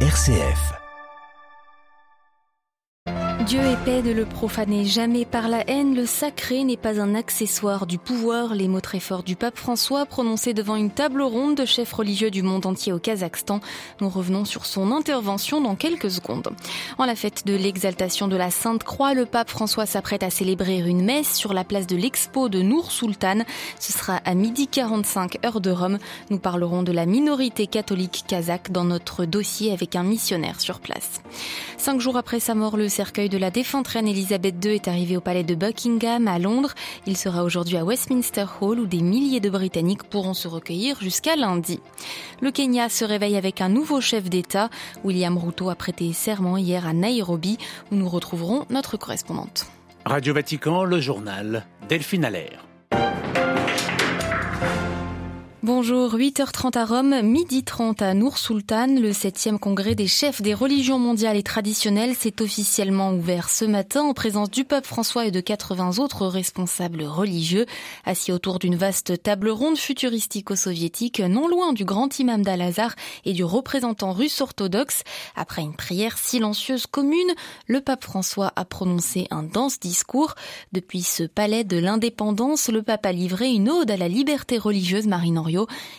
RCF. Dieu est paix, ne le profanez jamais par la haine, le sacré n'est pas un accessoire du pouvoir. Les mots très forts du pape François prononcés devant une table ronde de chefs religieux du monde entier au Kazakhstan. Nous revenons sur son intervention dans quelques secondes. En la fête de l'exaltation de la Sainte Croix, le pape François s'apprête à célébrer une messe sur la place de l'expo de Nour Sultan. Ce sera à midi 45 heure de Rome. Nous parlerons de la minorité catholique kazakh dans notre dossier avec un missionnaire sur place. Cinq jours après sa mort, le cercueil de la défunte reine Elisabeth II est arrivé au palais de Buckingham à Londres. Il sera aujourd'hui à Westminster Hall où des milliers de Britanniques pourront se recueillir jusqu'à lundi. Le Kenya se réveille avec un nouveau chef d'État. William Ruto a prêté serment hier à Nairobi où nous retrouverons notre correspondante. Radio Vatican, le journal Delphine Allaire. Bonjour, 8h30 à Rome, midi 30 à Nour Sultan. Le 7e congrès des chefs des religions mondiales et traditionnelles s'est officiellement ouvert ce matin en présence du pape François et de 80 autres responsables religieux, assis autour d'une vaste table ronde futuristico-soviétique non loin du grand imam d'Al-Azhar et du représentant russe orthodoxe. Après une prière silencieuse commune, le pape François a prononcé un dense discours. Depuis ce palais de l'indépendance, le pape a livré une ode à la liberté religieuse Marine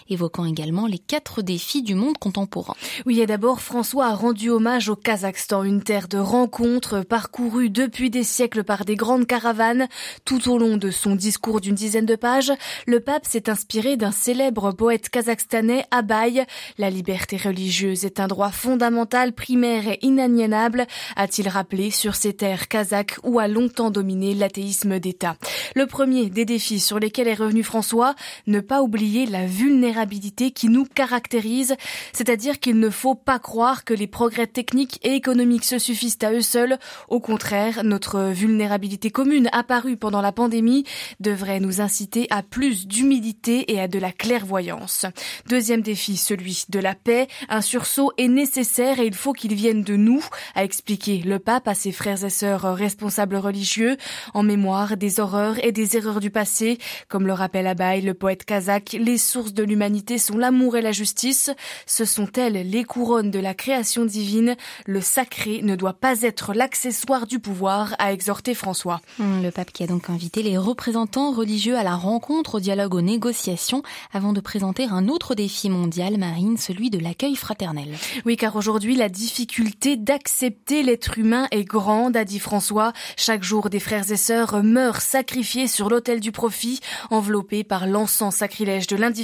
évoquant également les quatre défis du monde contemporain. Oui, et d'abord, François a rendu hommage au Kazakhstan, une terre de rencontres parcourue depuis des siècles par des grandes caravanes. Tout au long de son discours d'une dizaine de pages, le pape s'est inspiré d'un célèbre poète kazakhstanais, Abay. La liberté religieuse est un droit fondamental, primaire et inaliénable, a-t-il rappelé sur ces terres kazakhs où a longtemps dominé l'athéisme d'État. Le premier des défis sur lesquels est revenu François, ne pas oublier la vulnérabilité qui nous caractérise, c'est-à-dire qu'il ne faut pas croire que les progrès techniques et économiques se suffisent à eux seuls. Au contraire, notre vulnérabilité commune apparue pendant la pandémie devrait nous inciter à plus d'humilité et à de la clairvoyance. Deuxième défi, celui de la paix. Un sursaut est nécessaire et il faut qu'il vienne de nous, a expliqué le pape à ses frères et sœurs responsables religieux, en mémoire des horreurs et des erreurs du passé. Comme le rappelle Abaye, le poète kazakh, les sources de l'humanité sont l'amour et la justice. Ce sont elles les couronnes de la création divine. Le sacré ne doit pas être l'accessoire du pouvoir, a exhorté François. Hum, le pape qui a donc invité les représentants religieux à la rencontre, au dialogue, aux négociations, avant de présenter un autre défi mondial, Marine, celui de l'accueil fraternel. Oui, car aujourd'hui, la difficulté d'accepter l'être humain est grande, a dit François. Chaque jour, des frères et sœurs meurent sacrifiés sur l'autel du profit, enveloppés par l'encens sacrilège de l'individu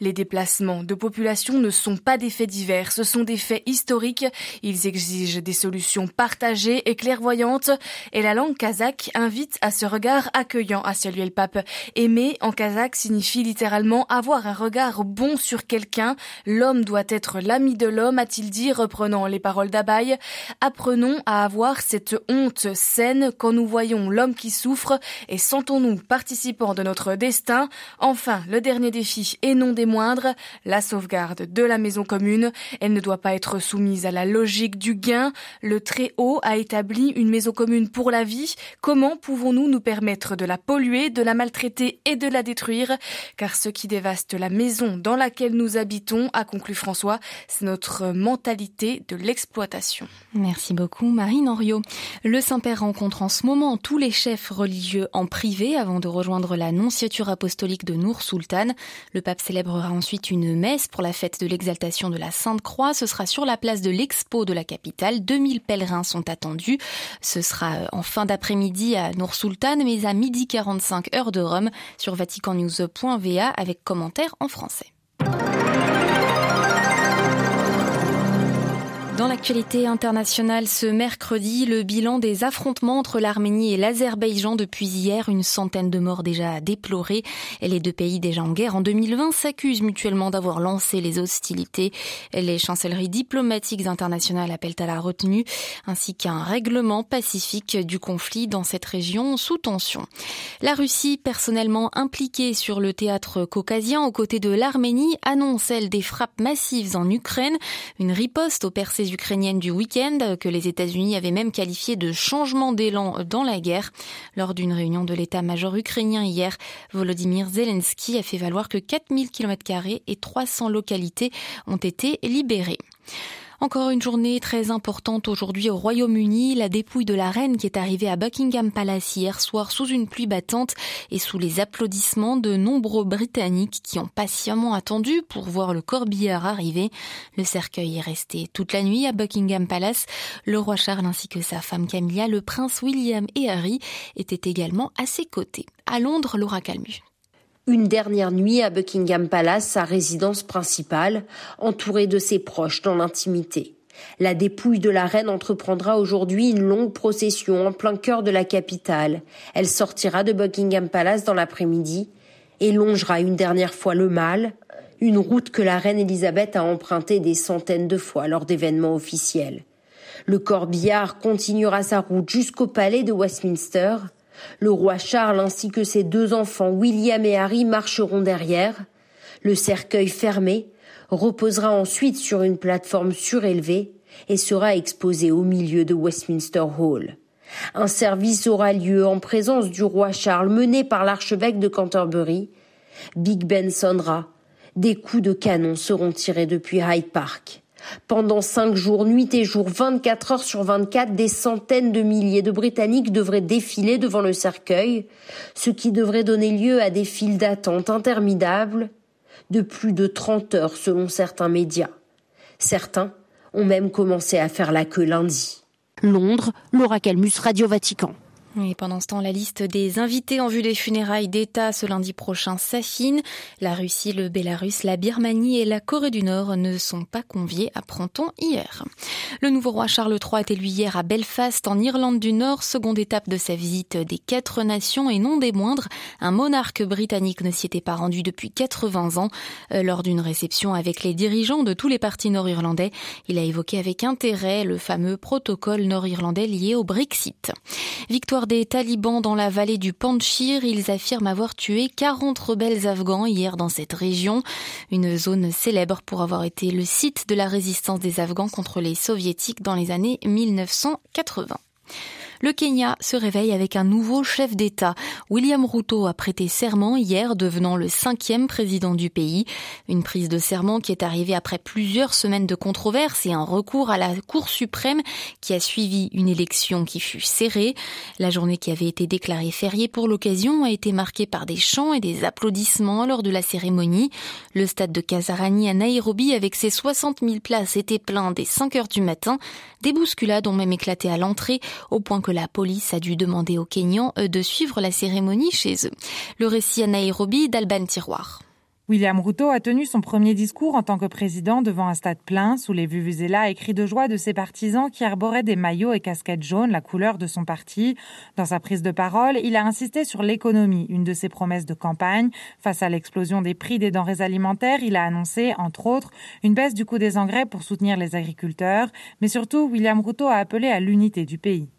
les déplacements de population ne sont pas des faits divers, ce sont des faits historiques. Ils exigent des solutions partagées et clairvoyantes. Et la langue kazakh invite à ce regard accueillant, a salué le pape. Aimer en kazakh signifie littéralement avoir un regard bon sur quelqu'un. L'homme doit être l'ami de l'homme, a-t-il dit, reprenant les paroles d'Abaye. Apprenons à avoir cette honte saine quand nous voyons l'homme qui souffre et sentons-nous participants de notre destin. Enfin, le dernier dernier défi, et non des moindres, la sauvegarde de la maison commune. Elle ne doit pas être soumise à la logique du gain. Le Très-Haut a établi une maison commune pour la vie. Comment pouvons-nous nous permettre de la polluer, de la maltraiter et de la détruire? Car ce qui dévaste la maison dans laquelle nous habitons, a conclu François, c'est notre mentalité de l'exploitation. Merci beaucoup Marine Henriot. Le Saint-Père rencontre en ce moment tous les chefs religieux en privé avant de rejoindre la nonciature apostolique de Nour Sultan. Le pape célébrera ensuite une messe pour la fête de l'exaltation de la Sainte Croix. Ce sera sur la place de l'Expo de la capitale. 2000 pèlerins sont attendus. Ce sera euh, en fin d'après-midi à Nour Sultan, mais à midi 45 heure de Rome sur vaticannews.va avec commentaires en français. Dans l'actualité internationale, ce mercredi, le bilan des affrontements entre l'Arménie et l'Azerbaïdjan depuis hier, une centaine de morts déjà déplorées. Et les deux pays déjà en guerre en 2020 s'accusent mutuellement d'avoir lancé les hostilités. Les chancelleries diplomatiques internationales appellent à la retenue, ainsi qu'un règlement pacifique du conflit dans cette région sous tension. La Russie, personnellement impliquée sur le théâtre caucasien aux côtés de l'Arménie, annonce elle des frappes massives en Ukraine, une riposte au percées ukrainiennes du week-end que les États-Unis avaient même qualifié de changement d'élan dans la guerre. Lors d'une réunion de l'état-major ukrainien hier, Volodymyr Zelensky a fait valoir que 4000 km et 300 localités ont été libérées. Encore une journée très importante aujourd'hui au Royaume-Uni. La dépouille de la reine qui est arrivée à Buckingham Palace hier soir sous une pluie battante et sous les applaudissements de nombreux Britanniques qui ont patiemment attendu pour voir le corbillard arriver. Le cercueil est resté toute la nuit à Buckingham Palace. Le roi Charles ainsi que sa femme Camilla, le prince William et Harry étaient également à ses côtés. À Londres, Laura Calmu une dernière nuit à Buckingham Palace, sa résidence principale, entourée de ses proches dans l'intimité. La dépouille de la reine entreprendra aujourd'hui une longue procession en plein cœur de la capitale. Elle sortira de Buckingham Palace dans l'après-midi et longera une dernière fois le Mall, une route que la reine Elisabeth a empruntée des centaines de fois lors d'événements officiels. Le corbillard continuera sa route jusqu'au palais de Westminster, le roi Charles ainsi que ses deux enfants William et Harry marcheront derrière. Le cercueil fermé reposera ensuite sur une plateforme surélevée et sera exposé au milieu de Westminster Hall. Un service aura lieu en présence du roi Charles mené par l'archevêque de Canterbury. Big Ben sonnera. Des coups de canon seront tirés depuis Hyde Park. Pendant cinq jours, nuit et jour, 24 heures sur 24, des centaines de milliers de Britanniques devraient défiler devant le cercueil, ce qui devrait donner lieu à des files d'attente interminables de plus de 30 heures selon certains médias. Certains ont même commencé à faire la queue lundi. Londres, Laura Calmus, Radio Vatican. Et pendant ce temps, la liste des invités en vue des funérailles d'État ce lundi prochain s'affine. La Russie, le Bélarus, la Birmanie et la Corée du Nord ne sont pas conviés, apprend-on hier. Le nouveau roi Charles III est élu hier à Belfast, en Irlande du Nord, seconde étape de sa visite des quatre nations et non des moindres. Un monarque britannique ne s'y était pas rendu depuis 80 ans. Euh, lors d'une réception avec les dirigeants de tous les partis nord-irlandais, il a évoqué avec intérêt le fameux protocole nord-irlandais lié au Brexit. Des talibans dans la vallée du Panchir. Ils affirment avoir tué 40 rebelles afghans hier dans cette région, une zone célèbre pour avoir été le site de la résistance des Afghans contre les soviétiques dans les années 1980. Le Kenya se réveille avec un nouveau chef d'État. William Ruto a prêté serment hier, devenant le cinquième président du pays. Une prise de serment qui est arrivée après plusieurs semaines de controverses et un recours à la Cour suprême qui a suivi une élection qui fut serrée. La journée qui avait été déclarée fériée pour l'occasion a été marquée par des chants et des applaudissements lors de la cérémonie. Le stade de Kasarani à Nairobi avec ses 60 000 places était plein dès 5 heures du matin. Des bousculades ont même éclaté à l'entrée au point que la police a dû demander aux Kenyans euh, de suivre la cérémonie chez eux. Le récit à Nairobi d'Alban Tiroir. William Ruto a tenu son premier discours en tant que président devant un stade plein, sous les vuvuzelas et cris de joie de ses partisans qui arboraient des maillots et casquettes jaunes, la couleur de son parti. Dans sa prise de parole, il a insisté sur l'économie, une de ses promesses de campagne. Face à l'explosion des prix des denrées alimentaires, il a annoncé, entre autres, une baisse du coût des engrais pour soutenir les agriculteurs. Mais surtout, William Ruto a appelé à l'unité du pays.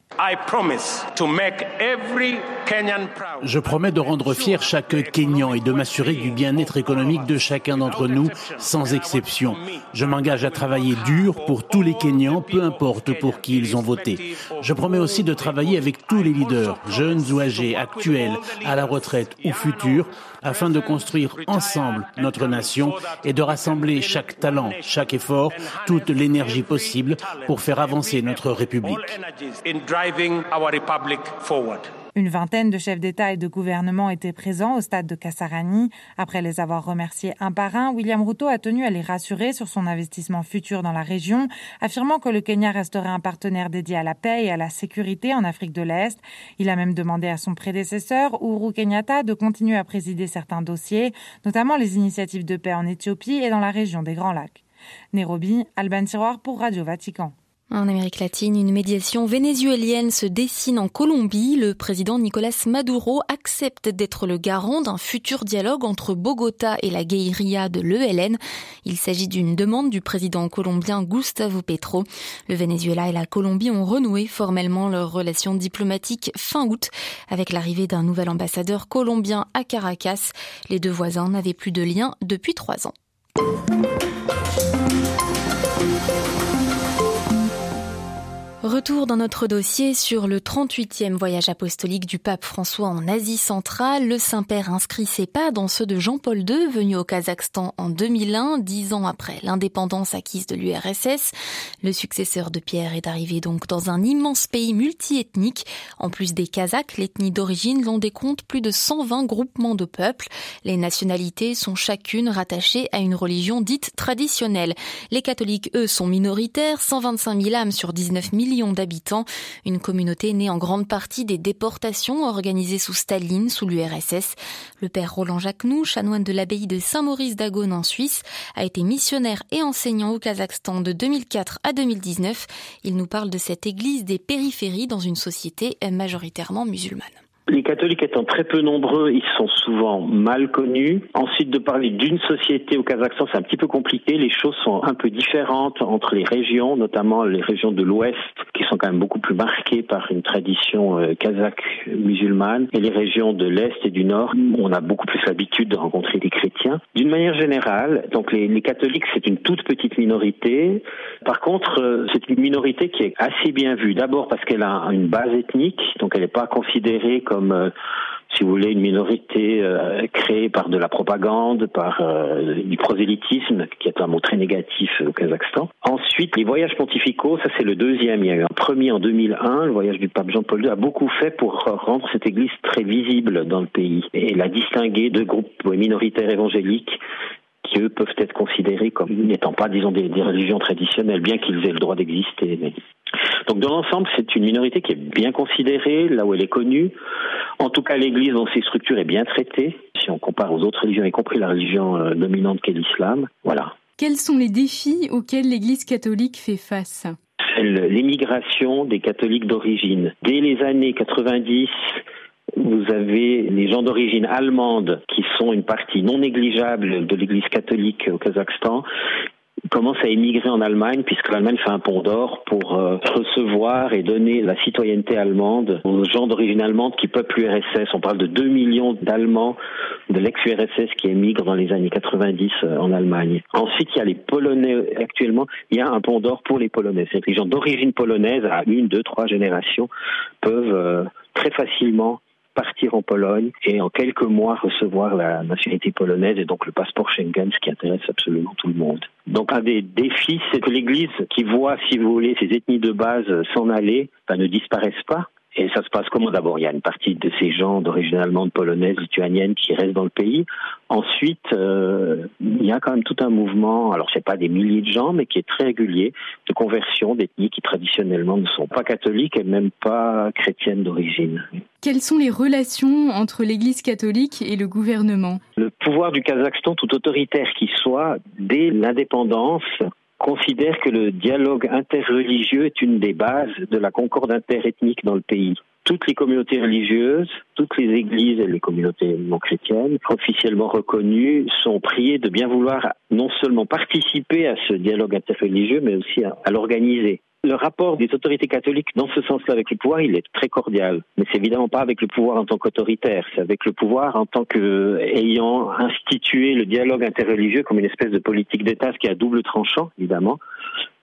Je promets de rendre fier chaque Kenyan et de m'assurer du bien-être économique de chacun d'entre nous, sans exception. Je m'engage à travailler dur pour tous les Kenyans, peu importe pour qui ils ont voté. Je promets aussi de travailler avec tous les leaders, jeunes ou âgés, actuels, à la retraite ou futurs, afin de construire ensemble notre nation et de rassembler chaque talent, chaque effort, toute l'énergie possible pour faire avancer notre République. Une vingtaine de chefs d'État et de gouvernement étaient présents au stade de Kasarani. Après les avoir remerciés un par un, William Ruto a tenu à les rassurer sur son investissement futur dans la région, affirmant que le Kenya resterait un partenaire dédié à la paix et à la sécurité en Afrique de l'Est. Il a même demandé à son prédécesseur, Uhuru Kenyatta, de continuer à présider certains dossiers, notamment les initiatives de paix en Éthiopie et dans la région des Grands Lacs. Nairobi, Alban Tiroir pour Radio Vatican. En Amérique latine, une médiation vénézuélienne se dessine en Colombie. Le président Nicolas Maduro accepte d'être le garant d'un futur dialogue entre Bogota et la guérilla de l'ELN. Il s'agit d'une demande du président colombien Gustavo Petro. Le Venezuela et la Colombie ont renoué formellement leurs relations diplomatiques fin août avec l'arrivée d'un nouvel ambassadeur colombien à Caracas. Les deux voisins n'avaient plus de lien depuis trois ans. Retour dans notre dossier sur le 38e voyage apostolique du pape François en Asie centrale. Le Saint-Père inscrit ses pas dans ceux de Jean-Paul II, venu au Kazakhstan en 2001, dix ans après l'indépendance acquise de l'URSS. Le successeur de Pierre est arrivé donc dans un immense pays multiethnique. En plus des Kazakhs, l'ethnie d'origine l'on décompte plus de 120 groupements de peuples. Les nationalités sont chacune rattachées à une religion dite traditionnelle. Les catholiques, eux, sont minoritaires, 125 000 âmes sur 19 d'habitants, une communauté née en grande partie des déportations organisées sous Staline, sous l'URSS. Le père Roland Jacquenoux, chanoine de l'abbaye de Saint-Maurice d'Agone en Suisse, a été missionnaire et enseignant au Kazakhstan de 2004 à 2019. Il nous parle de cette église des périphéries dans une société majoritairement musulmane. Les catholiques étant très peu nombreux, ils sont souvent mal connus. Ensuite, de parler d'une société au Kazakhstan, c'est un petit peu compliqué. Les choses sont un peu différentes entre les régions, notamment les régions de l'Ouest, qui sont quand même beaucoup plus marquées par une tradition euh, kazakh musulmane, et les régions de l'Est et du Nord, où on a beaucoup plus l'habitude de rencontrer des chrétiens. D'une manière générale, donc les, les catholiques, c'est une toute petite minorité. Par contre, euh, c'est une minorité qui est assez bien vue. D'abord parce qu'elle a une base ethnique, donc elle n'est pas considérée comme comme, euh, si vous voulez, une minorité euh, créée par de la propagande, par euh, du prosélytisme, qui est un mot très négatif au Kazakhstan. Ensuite, les voyages pontificaux, ça c'est le deuxième. Il y a eu un premier en 2001, le voyage du pape Jean-Paul II a beaucoup fait pour rendre cette église très visible dans le pays et la distinguer de groupes minoritaires évangéliques qui eux peuvent être considérés comme n'étant pas, disons, des, religions traditionnelles, bien qu'ils aient le droit d'exister. Donc dans l'ensemble, c'est une minorité qui est bien considérée, là où elle est connue. En tout cas, l'Église dans ses structures est bien traitée, si on compare aux autres religions, y compris la religion euh, dominante qu'est l'islam. Voilà. Quels sont les défis auxquels l'Église catholique fait face? L'émigration des catholiques d'origine. Dès les années 90, vous avez les gens d'origine allemande qui sont une partie non négligeable de l'Église catholique au Kazakhstan commence à émigrer en Allemagne puisque l'Allemagne fait un pont d'or pour euh, recevoir et donner la citoyenneté allemande aux gens d'origine allemande qui peuplent l'URSS. On parle de 2 millions d'Allemands de l'ex-URSS qui émigrent dans les années 90 euh, en Allemagne. Ensuite, il y a les Polonais. Actuellement, il y a un pont d'or pour les Polonais. C'est-à-dire que les gens d'origine polonaise, à une, deux, trois générations, peuvent euh, très facilement partir en Pologne et en quelques mois recevoir la nationalité polonaise et donc le passeport Schengen, ce qui intéresse absolument tout le monde. Donc un des défis, c'est que l'Église, qui voit, si vous voulez, ces ethnies de base s'en aller, ben, ne disparaissent pas. Et ça se passe comment D'abord, il y a une partie de ces gens d'origine allemande, polonaise, lituanienne qui restent dans le pays. Ensuite, euh, il y a quand même tout un mouvement, alors c'est pas des milliers de gens, mais qui est très régulier, de conversion d'ethnies qui traditionnellement ne sont pas catholiques et même pas chrétiennes d'origine. Quelles sont les relations entre l'Église catholique et le gouvernement? Le pouvoir du Kazakhstan, tout autoritaire qu'il soit, dès l'indépendance, considère que le dialogue interreligieux est une des bases de la concorde interethnique dans le pays. Toutes les communautés religieuses, toutes les églises et les communautés non chrétiennes officiellement reconnues sont priées de bien vouloir non seulement participer à ce dialogue interreligieux, mais aussi à, l'organiser le rapport des autorités catholiques dans ce sens-là avec le pouvoir, il est très cordial. Mais c'est évidemment pas avec le pouvoir en tant qu'autoritaire, c'est avec le pouvoir en tant que ayant institué le dialogue interreligieux comme une espèce de politique d'État, ce qui est à double tranchant, évidemment.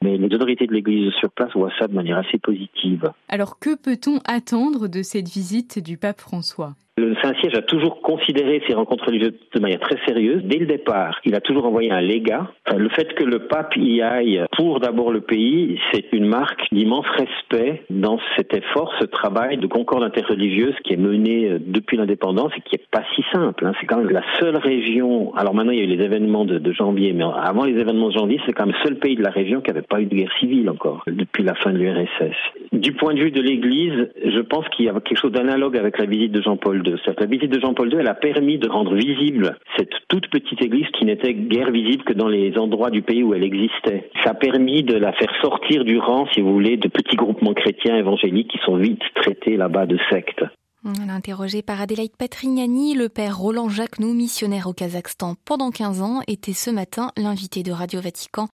Mais les autorités de l'Église sur place voient ça de manière assez positive. Alors que peut-on attendre de cette visite du pape François? Le Saint-Siège a toujours considéré ces rencontres religieuses de manière très sérieuse. Dès le départ, il a toujours envoyé un légat. Le fait que le pape y aille pour d'abord le pays, c'est une marque d'immense respect dans cet effort, ce travail de concorde interreligieuse qui est mené euh, depuis l'indépendance et qui est pas si simple. Hein. C'est quand même la seule région. Alors maintenant, il y a eu les événements de, de janvier, mais avant les événements de janvier, c'est quand même le seul pays de la région qui n'avait pas eu de guerre civile encore depuis la fin de l'URSS. Du point de vue de l'Église, je pense qu'il y a quelque chose d'analogue avec la visite de Jean-Paul II. La visite de Jean-Paul II, elle a permis de rendre visible cette toute petite église qui n'était guère visible que dans les endroits du pays où elle existait. Ça a permis de la faire sortir du rang, si vous voulez, de petits groupements chrétiens évangéliques qui sont vite traités là-bas de sectes. Interrogé par Adélaïde Patrignani, le père Roland Jacquenoux, missionnaire au Kazakhstan pendant 15 ans, était ce matin l'invité de Radio Vatican.